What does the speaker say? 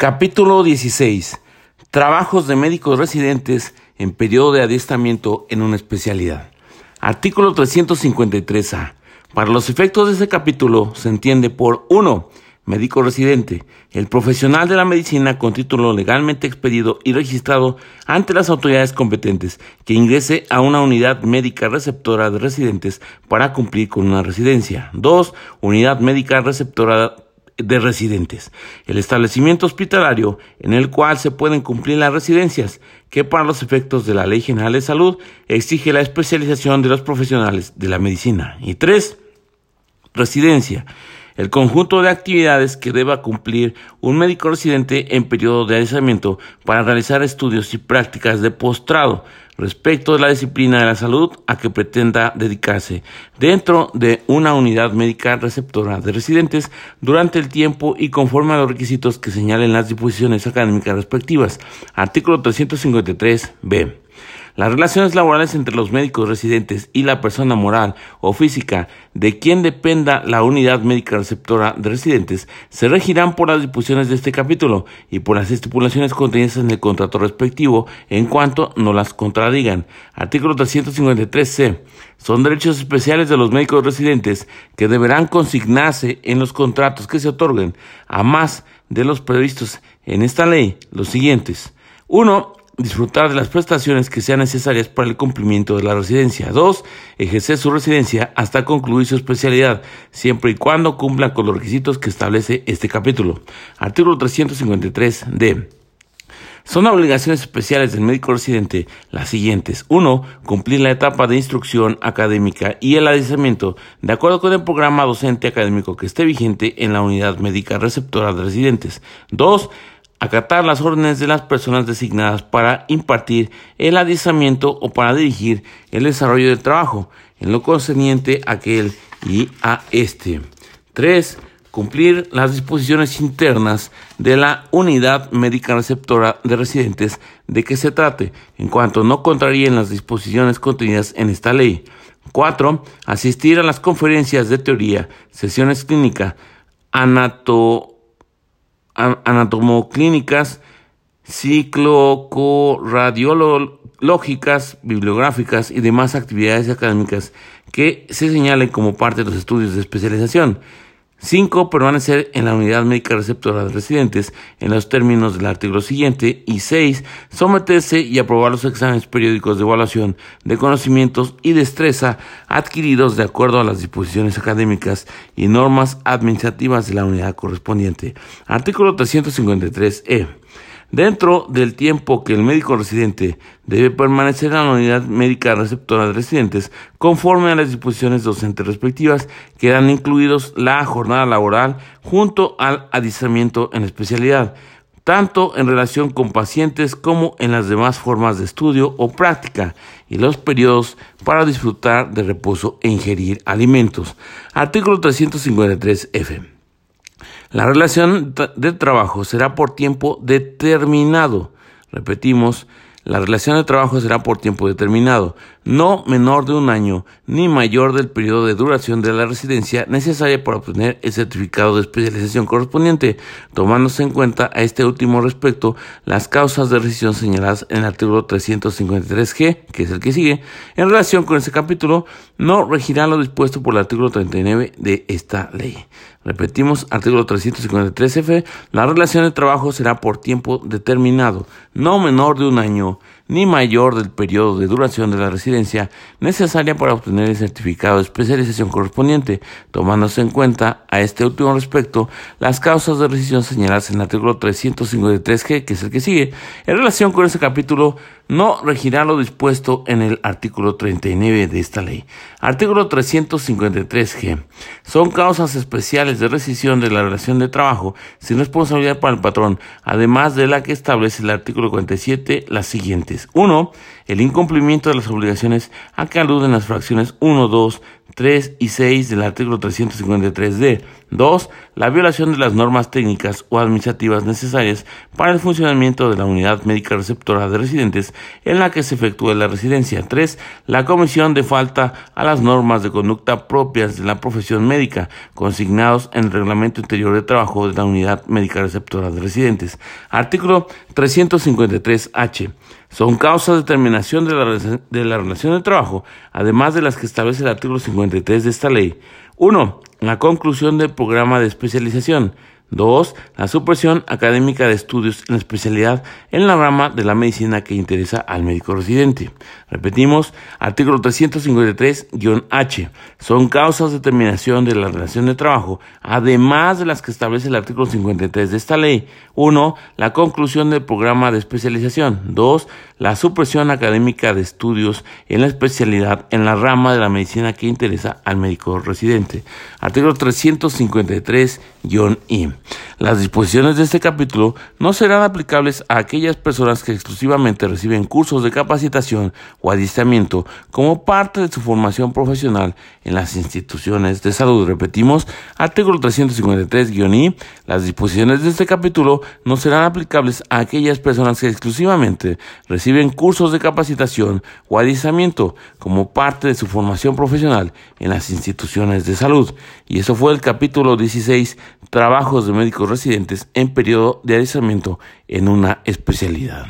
Capítulo 16. Trabajos de médicos residentes en periodo de adiestramiento en una especialidad. Artículo 353A. Para los efectos de este capítulo se entiende por 1. Médico residente, el profesional de la medicina con título legalmente expedido y registrado ante las autoridades competentes que ingrese a una unidad médica receptora de residentes para cumplir con una residencia. 2. Unidad médica receptora de residentes, el establecimiento hospitalario en el cual se pueden cumplir las residencias, que para los efectos de la Ley General de Salud exige la especialización de los profesionales de la medicina. Y tres, residencia, el conjunto de actividades que deba cumplir un médico residente en periodo de aislamiento para realizar estudios y prácticas de postrado respecto de la disciplina de la salud a que pretenda dedicarse dentro de una unidad médica receptora de residentes durante el tiempo y conforme a los requisitos que señalen las disposiciones académicas respectivas. Artículo 353b. Las relaciones laborales entre los médicos residentes y la persona moral o física de quien dependa la unidad médica receptora de residentes se regirán por las disposiciones de este capítulo y por las estipulaciones contenidas en el contrato respectivo en cuanto no las contradigan. Artículo 353c. Son derechos especiales de los médicos residentes que deberán consignarse en los contratos que se otorguen, a más de los previstos en esta ley, los siguientes. 1 disfrutar de las prestaciones que sean necesarias para el cumplimiento de la residencia. 2. Ejercer su residencia hasta concluir su especialidad, siempre y cuando cumplan con los requisitos que establece este capítulo. Artículo 353d. Son obligaciones especiales del médico residente las siguientes. 1. Cumplir la etapa de instrucción académica y el adiestramiento de acuerdo con el programa docente académico que esté vigente en la unidad médica receptora de residentes. 2 acatar las órdenes de las personas designadas para impartir el adiestramiento o para dirigir el desarrollo del trabajo, en lo concerniente a aquel y a este. 3. Cumplir las disposiciones internas de la unidad médica receptora de residentes de que se trate, en cuanto no contraríen las disposiciones contenidas en esta ley. 4. Asistir a las conferencias de teoría, sesiones clínicas, anato anatomoclínicas, ciclocoradiológicas, bibliográficas y demás actividades académicas que se señalen como parte de los estudios de especialización. 5. Permanecer en la unidad médica receptora de residentes en los términos del artículo siguiente. Y 6. Someterse y aprobar los exámenes periódicos de evaluación de conocimientos y destreza adquiridos de acuerdo a las disposiciones académicas y normas administrativas de la unidad correspondiente. Artículo 353e. Dentro del tiempo que el médico residente debe permanecer en la unidad médica receptora de residentes, conforme a las disposiciones docentes respectivas, quedan incluidos la jornada laboral junto al adiestramiento en especialidad, tanto en relación con pacientes como en las demás formas de estudio o práctica, y los periodos para disfrutar de reposo e ingerir alimentos. Artículo 353F. La relación de trabajo será por tiempo determinado. Repetimos, la relación de trabajo será por tiempo determinado, no menor de un año, ni mayor del periodo de duración de la residencia necesaria para obtener el certificado de especialización correspondiente, tomándose en cuenta a este último respecto las causas de rescisión señaladas en el artículo 353G, que es el que sigue. En relación con este capítulo, no regirá lo dispuesto por el artículo 39 de esta ley. Repetimos, artículo 353F, la relación de trabajo será por tiempo determinado, no menor de un año, ni mayor del periodo de duración de la residencia necesaria para obtener el certificado de especialización correspondiente, tomándose en cuenta a este último respecto las causas de rescisión señaladas en el artículo 353G, que es el que sigue. En relación con este capítulo, no regirá lo dispuesto en el artículo 39 de esta ley. Artículo 353G. Son causas especiales de rescisión de la relación de trabajo sin responsabilidad para el patrón, además de la que establece el artículo 47, las siguientes. 1. El incumplimiento de las obligaciones a que aluden las fracciones 1, 2, 3 y 6 del artículo 353D. 2. La violación de las normas técnicas o administrativas necesarias para el funcionamiento de la unidad médica receptora de residentes en la que se efectúe la residencia. 3. La comisión de falta a las normas de conducta propias de la profesión médica consignados en el reglamento interior de trabajo de la unidad médica receptora de residentes. Artículo 353H son causas de terminación de la, de la relación de trabajo, además de las que establece el artículo 53 de esta ley. 1. La conclusión del programa de especialización. 2. La supresión académica de estudios en especialidad en la rama de la medicina que interesa al médico residente. Repetimos, artículo 353-H. Son causas de terminación de la relación de trabajo, además de las que establece el artículo 53 de esta ley. 1. La conclusión del programa de especialización. 2. La supresión académica de estudios en la especialidad en la rama de la medicina que interesa al médico residente. Artículo 353-I. Las disposiciones de este capítulo no serán aplicables a aquellas personas que exclusivamente reciben cursos de capacitación o adiestramiento como parte de su formación profesional en las instituciones de salud. Repetimos, artículo 353-I. Las disposiciones de este capítulo no serán aplicables a aquellas personas que exclusivamente reciben cursos de capacitación o adiestramiento como parte de su formación profesional en las instituciones de salud. Y eso fue el capítulo 16, trabajos de médicos residentes en periodo de adiestramiento en una especialidad.